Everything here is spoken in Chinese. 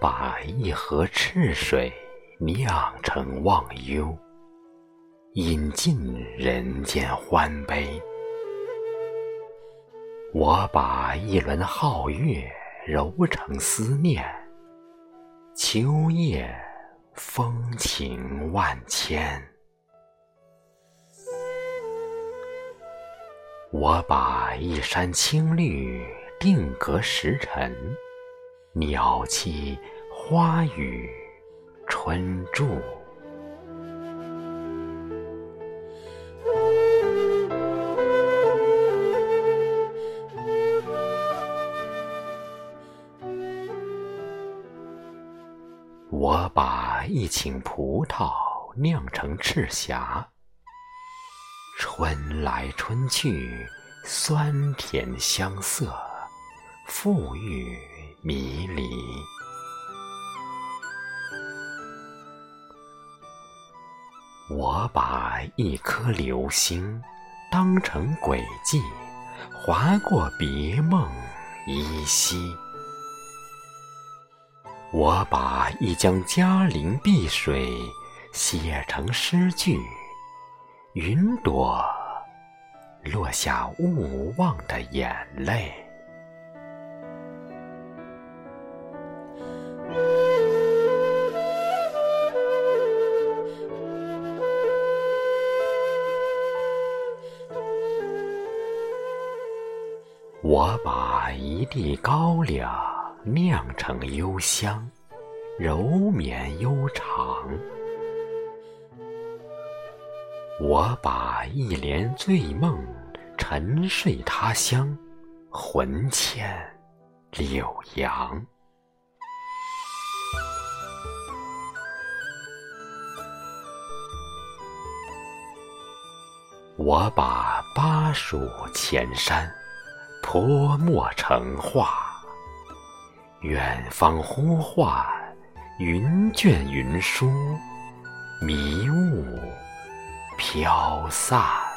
把一河赤水酿成忘忧，饮尽人间欢悲。我把一轮皓月揉成思念，秋夜风情万千。我把一山青绿定格时辰。鸟栖花语春住，我把一顷葡萄酿成赤霞，春来春去，酸甜相色，馥郁。迷离，我把一颗流星当成轨迹，划过别梦依稀。我把一江嘉陵碧水写成诗句，云朵落下勿忘的眼泪。我把一地高粱酿成幽香，柔绵悠长。我把一帘醉梦沉睡他乡，魂牵柳杨。我把巴蜀前山。泼墨成画，远方呼唤，云卷云舒，迷雾飘散。